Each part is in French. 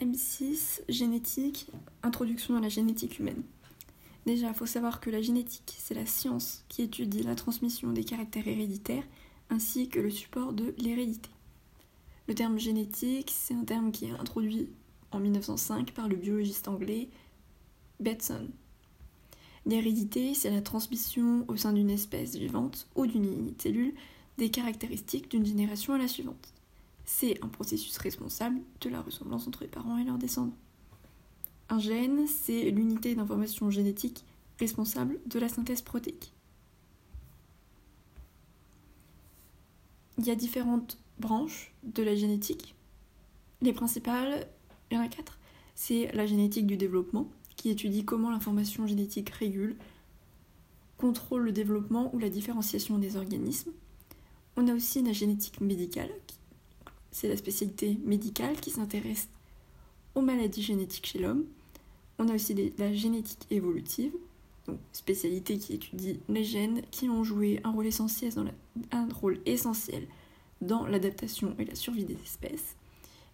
M6, génétique, introduction à la génétique humaine. Déjà, il faut savoir que la génétique, c'est la science qui étudie la transmission des caractères héréditaires ainsi que le support de l'hérédité. Le terme génétique, c'est un terme qui est introduit en 1905 par le biologiste anglais Betson. L'hérédité, c'est la transmission au sein d'une espèce vivante ou d'une cellules des caractéristiques d'une génération à la suivante. C'est un processus responsable de la ressemblance entre les parents et leurs descendants. Un gène, c'est l'unité d'information génétique responsable de la synthèse protéique. Il y a différentes branches de la génétique. Les principales, il y en a quatre. C'est la génétique du développement, qui étudie comment l'information génétique régule, contrôle le développement ou la différenciation des organismes. On a aussi la génétique médicale, c'est la spécialité médicale qui s'intéresse aux maladies génétiques chez l'homme. On a aussi la génétique évolutive, donc spécialité qui étudie les gènes qui ont joué un rôle essentiel dans un rôle essentiel dans l'adaptation et la survie des espèces.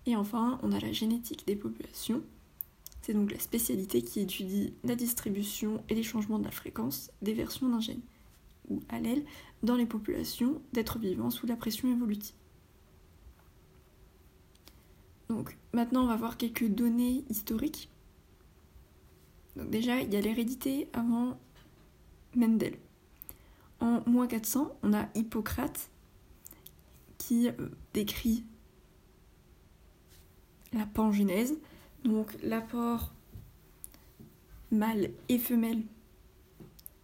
Et enfin, on a la génétique des populations. C'est donc la spécialité qui étudie la distribution et les changements de la fréquence des versions d'un gène ou allèle dans les populations d'êtres vivants sous la pression évolutive. Donc maintenant, on va voir quelques données historiques. Donc déjà, il y a l'hérédité avant Mendel. En moins 400, on a Hippocrate qui euh, décrit la pangénèse, donc l'apport mâle et femelle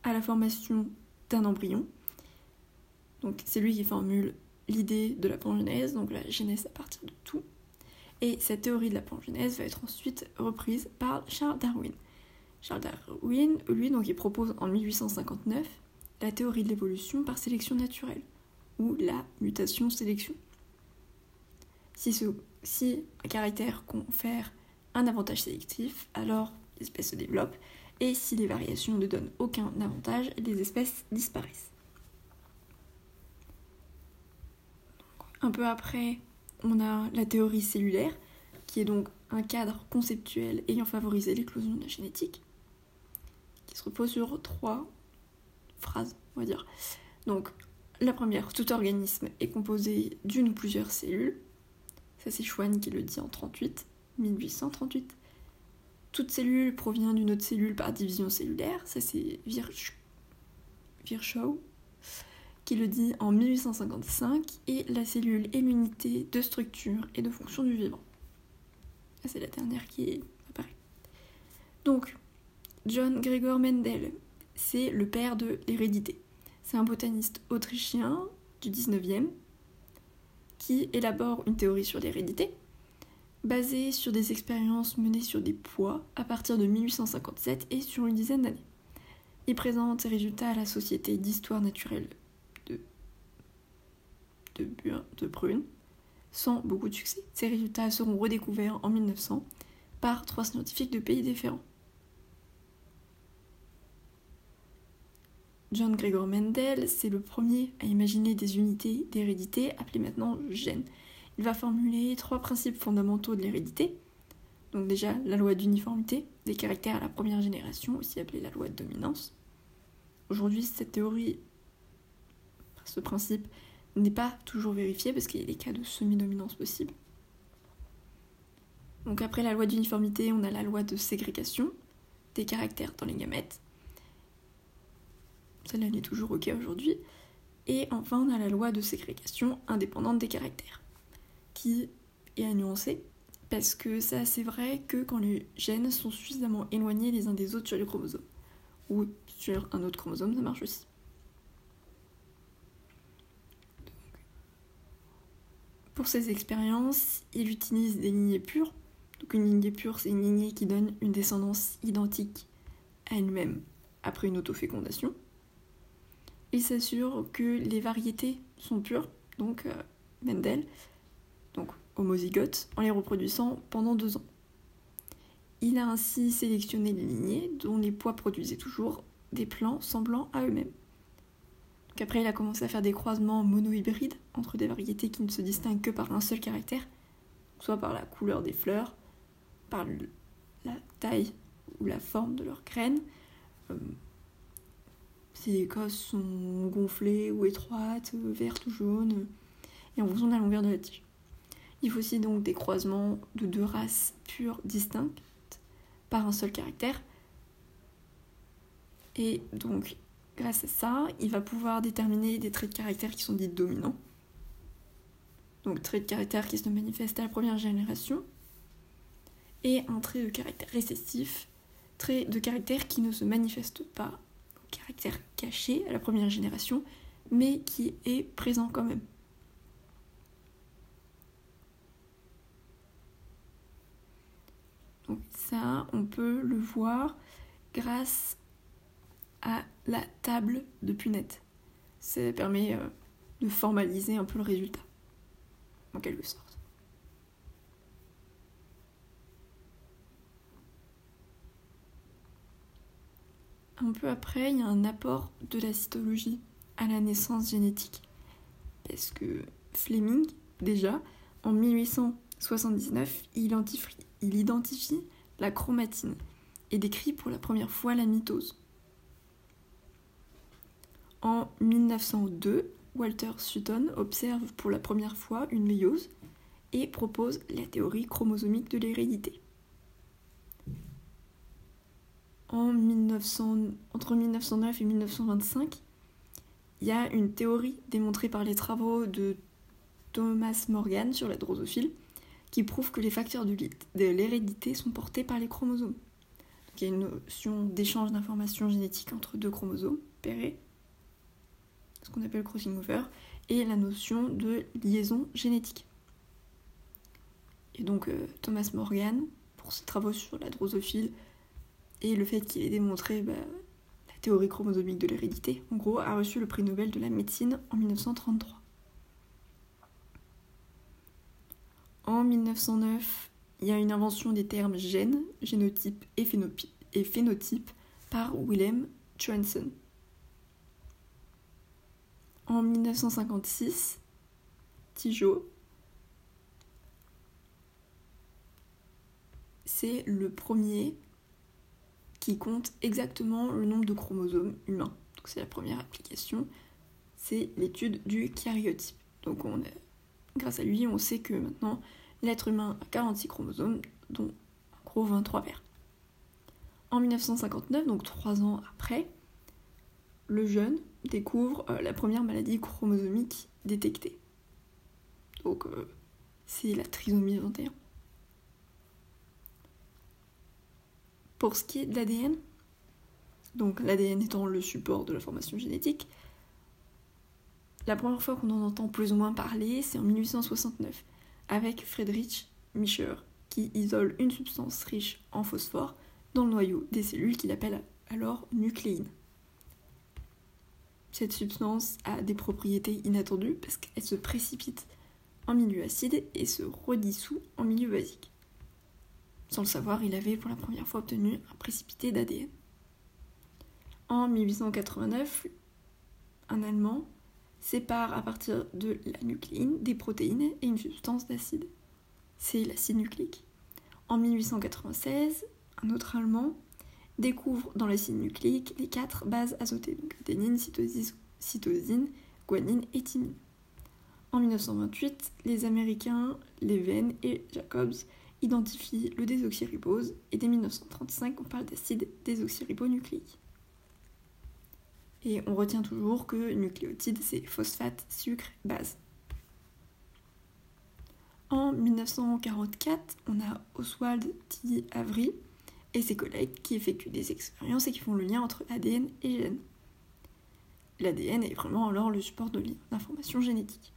à la formation d'un embryon. Donc c'est lui qui formule l'idée de la pangénèse, donc la genèse à partir de tout. Et cette théorie de la pangénèse va être ensuite reprise par Charles Darwin. Charles Darwin, lui, donc, il propose en 1859 la théorie de l'évolution par sélection naturelle, ou la mutation-sélection. Si, si un caractère confère un avantage sélectif, alors l'espèce se développe, et si les variations ne donnent aucun avantage, les espèces disparaissent. Un peu après, on a la théorie cellulaire, qui est donc un cadre conceptuel ayant favorisé l'éclosion de la génétique, qui se repose sur trois phrases, on va dire. Donc, la première, tout organisme est composé d'une ou plusieurs cellules. Ça, c'est Schwann qui le dit en 38, 1838. Toute cellule provient d'une autre cellule par division cellulaire. Ça, c'est Virchow le dit en 1855, et la cellule est l'unité de structure et de fonction du vivant. C'est la dernière qui apparaît. Donc, John Gregor Mendel, c'est le père de l'hérédité. C'est un botaniste autrichien du 19e qui élabore une théorie sur l'hérédité basée sur des expériences menées sur des pois à partir de 1857 et sur une dizaine d'années. Il présente ses résultats à la Société d'histoire naturelle de, de Brune, sans beaucoup de succès. Ces résultats seront redécouverts en 1900 par trois scientifiques de pays différents. John Gregor Mendel, c'est le premier à imaginer des unités d'hérédité appelées maintenant gènes. Il va formuler trois principes fondamentaux de l'hérédité. Donc déjà la loi d'uniformité des caractères à la première génération, aussi appelée la loi de dominance. Aujourd'hui, cette théorie, ce principe n'est pas toujours vérifié parce qu'il y a des cas de semi-dominance possibles. Donc après la loi d'uniformité, on a la loi de ségrégation des caractères dans les gamètes. Celle-là n'est toujours ok aujourd'hui. Et enfin, on a la loi de ségrégation indépendante des caractères, qui est à nuancer, parce que c'est vrai que quand les gènes sont suffisamment éloignés les uns des autres sur les chromosomes, ou sur un autre chromosome, ça marche aussi. Pour ces expériences, il utilise des lignées pures. Une lignée pure, c'est une lignée qui donne une descendance identique à elle-même après une autofécondation. Il s'assure que les variétés sont pures, donc euh, Mendel, donc homozygotes, en les reproduisant pendant deux ans. Il a ainsi sélectionné les lignées dont les poids produisaient toujours des plants semblant à eux-mêmes. Donc après, il a commencé à faire des croisements monohybrides entre des variétés qui ne se distinguent que par un seul caractère, soit par la couleur des fleurs, par la taille ou la forme de leurs graines. Euh, si les cosses sont gonflées ou étroites, vertes ou jaunes, et en fonction de la longueur de la tige. Il faut aussi donc des croisements de deux races pures distinctes par un seul caractère. Et donc, grâce à ça, il va pouvoir déterminer des traits de caractère qui sont dits dominants. Donc, traits de caractère qui se manifestent à la première génération. Et un trait de caractère récessif, trait de caractère qui ne se manifeste pas, caractère caché à la première génération, mais qui est présent quand même. Donc ça, on peut le voir grâce à la table de Punnett. Ça permet euh, de formaliser un peu le résultat, en quelque sorte. Un peu après, il y a un apport de la cytologie à la naissance génétique. Parce que Fleming, déjà, en 1879, il identifie, il identifie la chromatine et décrit pour la première fois la mitose. En 1902, Walter Sutton observe pour la première fois une méiose et propose la théorie chromosomique de l'hérédité. En 1900, entre 1909 et 1925, il y a une théorie démontrée par les travaux de Thomas Morgan sur la drosophile qui prouve que les facteurs de l'hérédité sont portés par les chromosomes. il y a une notion d'échange d'informations génétiques entre deux chromosomes, pérés, ce qu'on appelle crossing over, et la notion de liaison génétique. Et donc euh, Thomas Morgan, pour ses travaux sur la drosophile et le fait qu'il ait démontré bah, la théorie chromosomique de l'hérédité, en gros, a reçu le prix Nobel de la médecine en 1933. En 1909, il y a une invention des termes gène, génotype et phénotype, par Willem Johansen. En 1956, Tijo, c'est le premier qui compte exactement le nombre de chromosomes humains. Donc c'est la première application, c'est l'étude du karyotype. Donc on grâce à lui, on sait que maintenant l'être humain a 46 chromosomes, dont en gros 23 verts. En 1959, donc trois ans après, le jeune découvre euh, la première maladie chromosomique détectée. Donc, euh, c'est la trisomie 21. Pour ce qui est de l'ADN, donc l'ADN étant le support de l'information génétique, la première fois qu'on en entend plus ou moins parler, c'est en 1869, avec Friedrich Mischer, qui isole une substance riche en phosphore dans le noyau des cellules qu'il appelle alors nucléine. Cette substance a des propriétés inattendues parce qu'elle se précipite en milieu acide et se redissout en milieu basique. Sans le savoir, il avait pour la première fois obtenu un précipité d'ADN. En 1889, un Allemand sépare à partir de la nucléine des protéines et une substance d'acide. C'est l'acide nucléique. En 1896, un autre Allemand découvre dans l'acide nucléique les quatre bases azotées, donc cytosine, guanine et thymine. En 1928, les Américains Leven et Jacobs identifient le désoxyribose et dès 1935, on parle d'acide désoxyribonucléique. Et on retient toujours que nucléotide, c'est phosphate, sucre, base. En 1944, on a Oswald T. Avery et ses collègues qui effectuent des expériences et qui font le lien entre ADN et gènes. L'ADN est vraiment alors le support de l'information génétique.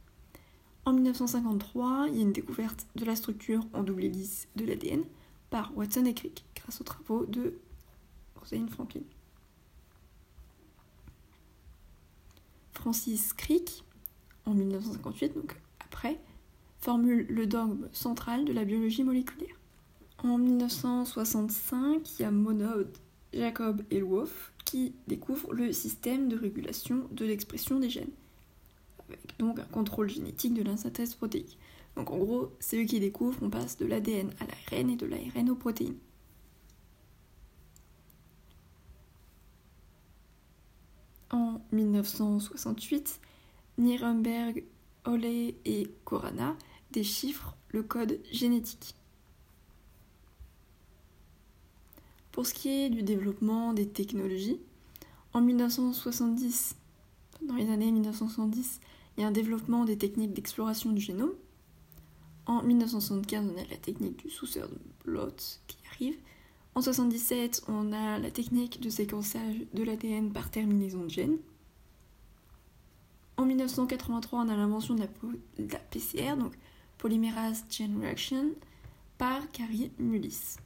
En 1953, il y a une découverte de la structure en double hélice de l'ADN par Watson et Crick grâce aux travaux de Rosalind Franklin. Francis Crick, en 1958, donc après, formule le dogme central de la biologie moléculaire. En 1965, il y a Monod, Jacob et Wolff qui découvrent le système de régulation de l'expression des gènes, avec donc un contrôle génétique de la synthèse protéique. Donc en gros, c'est eux qui découvrent, on passe de l'ADN à l'ARN et de l'ARN aux protéines. En 1968, Nirenberg, Oley et Corana déchiffrent le code génétique. Pour ce qui est du développement des technologies, en 1970, dans les années 1970, il y a un développement des techniques d'exploration du génome. En 1975, on a la technique du suceur de Blot qui arrive. En 1977, on a la technique de séquençage de l'ADN par terminaison de gènes. En 1983, on a l'invention de, la, PCR, donc Polymerase Chain Reaction, par Carrie Mullis.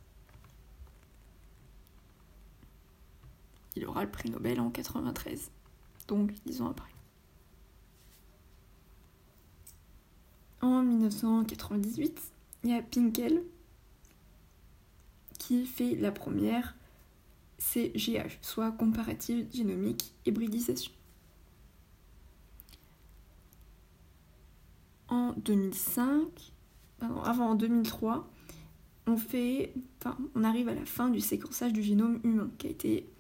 Il aura le prix Nobel en 93, donc dix ans après. En 1998, il y a Pinkel qui fait la première CGH, soit comparative génomique hybridisation. En 2005, pardon, avant en 2003, on on arrive à la fin du séquençage du génome humain qui a été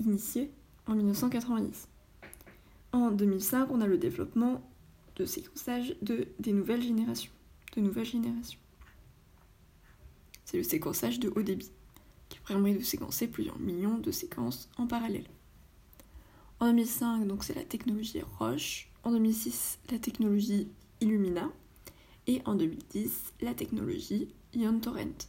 initié en 1990. En 2005, on a le développement de séquençage de, des nouvelles générations. De nouvelles générations. C'est le séquençage de haut débit, qui permet de séquencer plusieurs millions de séquences en parallèle. En 2005, donc c'est la technologie Roche. En 2006, la technologie Illumina. Et en 2010, la technologie Ion Torrent.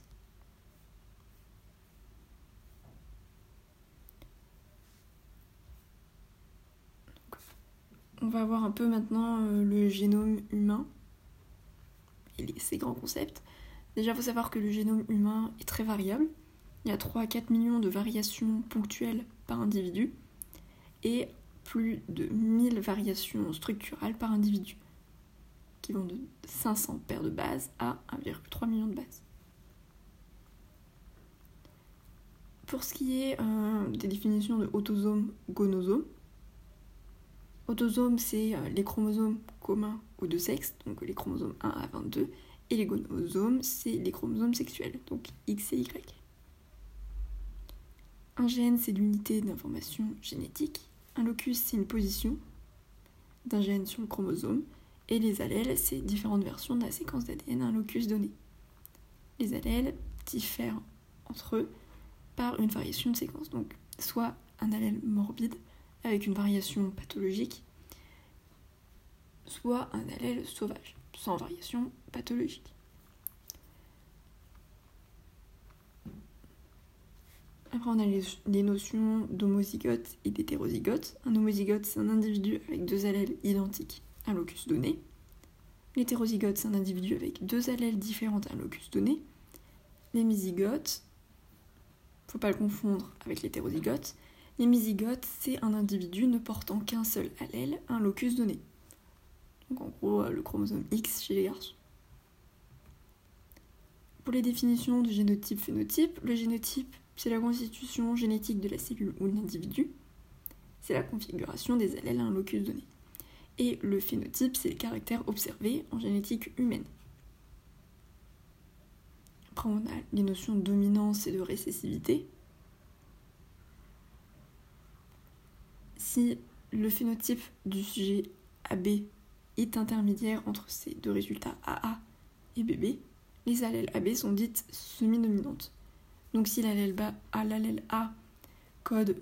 On va voir un peu maintenant euh, le génome humain et ses grands concepts. Déjà, il faut savoir que le génome humain est très variable. Il y a 3 à 4 millions de variations ponctuelles par individu et plus de 1000 variations structurales par individu, qui vont de 500 paires de bases à 1,3 million de bases. Pour ce qui est euh, des définitions de autosome, gonosome, Autosomes, c'est euh, les chromosomes communs aux deux sexes, donc les chromosomes 1 à 22, et les gonosomes, c'est les chromosomes sexuels, donc X et Y. Un gène, c'est l'unité d'information génétique. Un locus, c'est une position d'un gène sur le chromosome. Et les allèles, c'est différentes versions de la séquence d'ADN un locus donné. Les allèles diffèrent entre eux par une variation de séquence. Donc, soit un allèle morbide, avec une variation pathologique, soit un allèle sauvage, sans variation pathologique. Après, on a les, notions d'homozygote et d'hétérozygote. Un homozygote, c'est un individu avec deux allèles identiques à un locus donné. L'hétérozygote, c'est un individu avec deux allèles différents à un locus donné. L'hémizygote, faut pas le confondre avec l'hétérozygote, L'hémizygote, c'est un individu ne portant qu'un seul allèle un locus donné. Donc en gros, euh, le chromosome X chez les garçons. Pour les définitions du génotype-phénotype, le génotype, c'est la constitution génétique de la cellule ou de l'individu. C'est la configuration des allèles à un locus donné. Et le phénotype, c'est les caractères observés en génétique humaine. Après, on a les notions de dominance et de récessivité. Si le phénotype du sujet AB est intermédiaire entre ces deux résultats AA et BB, les allèles AB sont dites semi-dominantes. Donc si l'allèle A, l'allèle A code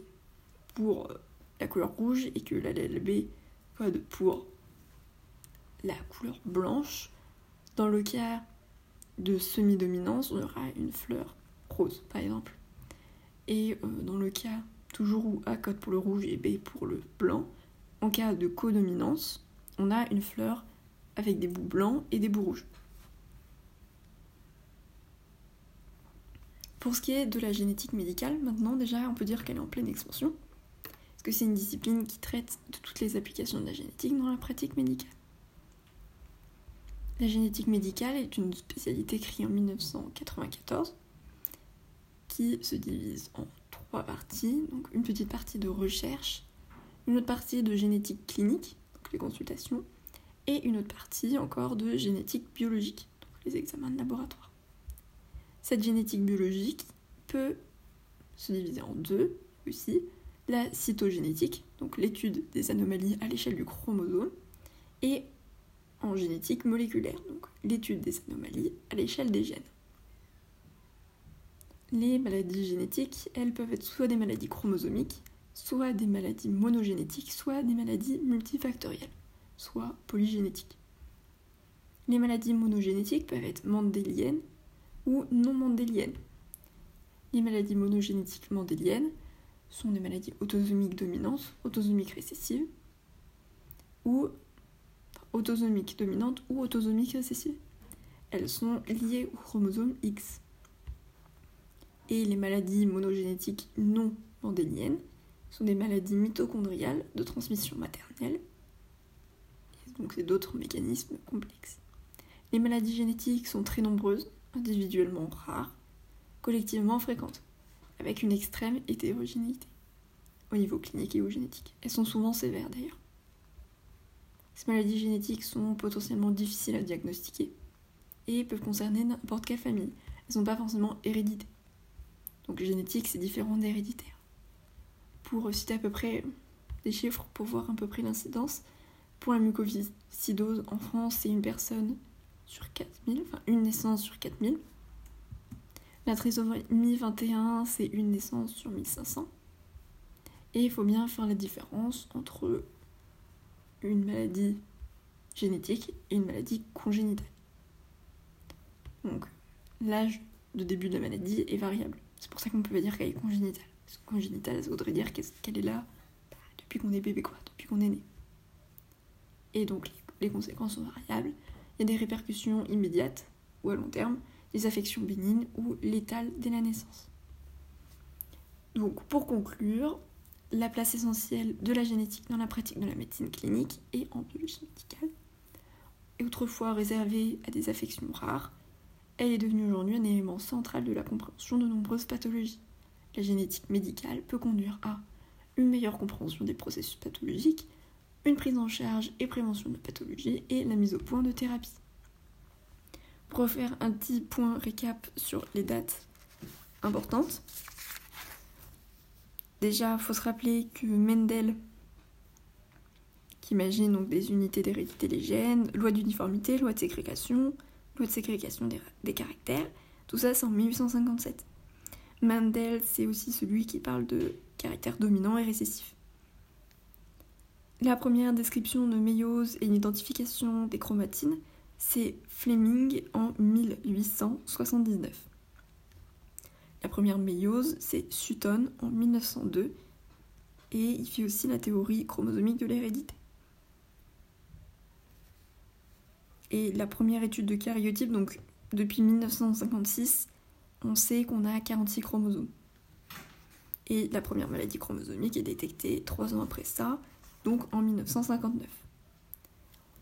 pour la couleur rouge et que l'allèle B code pour la couleur blanche, dans le cas de semi-dominance, on aura une fleur rose par exemple. Et euh, dans le cas toujours où A code pour le rouge et B pour le blanc. En cas de codominance, on a une fleur avec des bouts blancs et des bouts rouges. Pour ce qui est de la génétique médicale, maintenant déjà on peut dire qu'elle est en pleine expansion, parce que c'est une discipline qui traite de toutes les applications de la génétique dans la pratique médicale. La génétique médicale est une spécialité créée en 1994 qui se divise en trois parties. Donc une petite partie de recherche, une autre partie de génétique clinique, donc les consultations, et une autre partie encore de génétique biologique, donc les examens de laboratoire. Cette génétique biologique peut se diviser en deux aussi, la cytogénétique, donc l'étude des anomalies à l'échelle du chromosome, et en génétique moléculaire, donc l'étude des anomalies à l'échelle des gènes. Les maladies génétiques, elles peuvent être soit des maladies chromosomiques, soit des maladies monogénétiques, soit des maladies multifactorielles, soit polygénétiques. Les maladies monogénétiques peuvent être mendéliennes ou non mendéliennes. Les maladies monogénétiques mendéliennes sont des maladies autosomiques dominantes, autosomiques récessives, ou autosomiques dominantes ou autosomiques récessives. Elles sont liées au chromosome X. Et les maladies monogénétiques non mendéliennes sont des maladies mitochondriales de transmission maternelle. donc c'est d'autres mécanismes complexes. Les maladies génétiques sont très nombreuses, individuellement rares, collectivement fréquentes, avec une extrême hétérogénéité au niveau clinique et au génétique. Elles sont souvent sévères d'ailleurs. Ces maladies génétiques sont potentiellement difficiles à diagnostiquer et peuvent concerner n'importe quelle famille. Elles sont pas forcément hérédité. Donc génétique, c'est différent d'héréditaire. Pour citer à peu près des chiffres pour voir à peu près l'incidence, pour la mucoviscidose en France, c'est une personne sur 4000, enfin une naissance sur 4000. La trisomie 21, c'est une naissance sur 1500. Et il faut bien faire la différence entre une maladie génétique et une maladie congénitale. Donc, l'âge de début de la maladie est variable. C'est pour ça qu'on peut dire qu'elle est congénitale. Parce congénitale, ça voudrait dire qu'elle est là bah, depuis qu'on est bébé, quoi, depuis qu'on est né. Et donc, les conséquences sont variables. Il y a des répercussions immédiates ou à long terme, des affections bénignes ou létales dès la naissance. Donc, pour conclure, la place essentielle de la génétique dans la pratique de la médecine clinique et en biologie médicale est autrefois réservée à des affections rares, elle est devenue aujourd'hui un élément central de la compréhension de nombreuses pathologies. La génétique médicale peut conduire à une meilleure compréhension des processus pathologiques, une prise en charge et prévention de pathologies et la mise au point de thérapie. Pour refaire un petit point récap sur les dates importantes, déjà il faut se rappeler que Mendel, qui imagine donc des unités d'hérédité des gènes, loi d'uniformité, loi de ségrégation, loi de ségrégation des, caractères, tout ça c'est en 1857. Mendel, c'est aussi celui qui parle de caractères dominants et récessifs. La première description de méiose et une identification des chromatines, c'est Fleming en 1879. La première méiose, c'est Sutton en 1902, et il fait aussi la théorie chromosomique de l'hérédité. Et la première étude de karyotype, donc depuis 1956, on sait qu'on a 46 chromosomes. Et la première maladie chromosomique est détectée trois ans après ça, donc en 1959.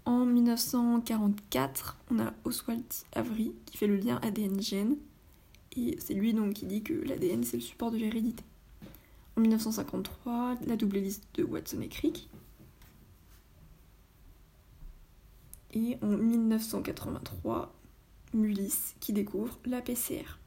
En 1944, on a Oswald Avery qui fait le lien ADN-gène, et c'est lui donc qui dit que l'ADN c'est le support de l'hérédité. En 1953, la double liste de Watson et Crick, et en 1983, Mullis qui découvre la PCR.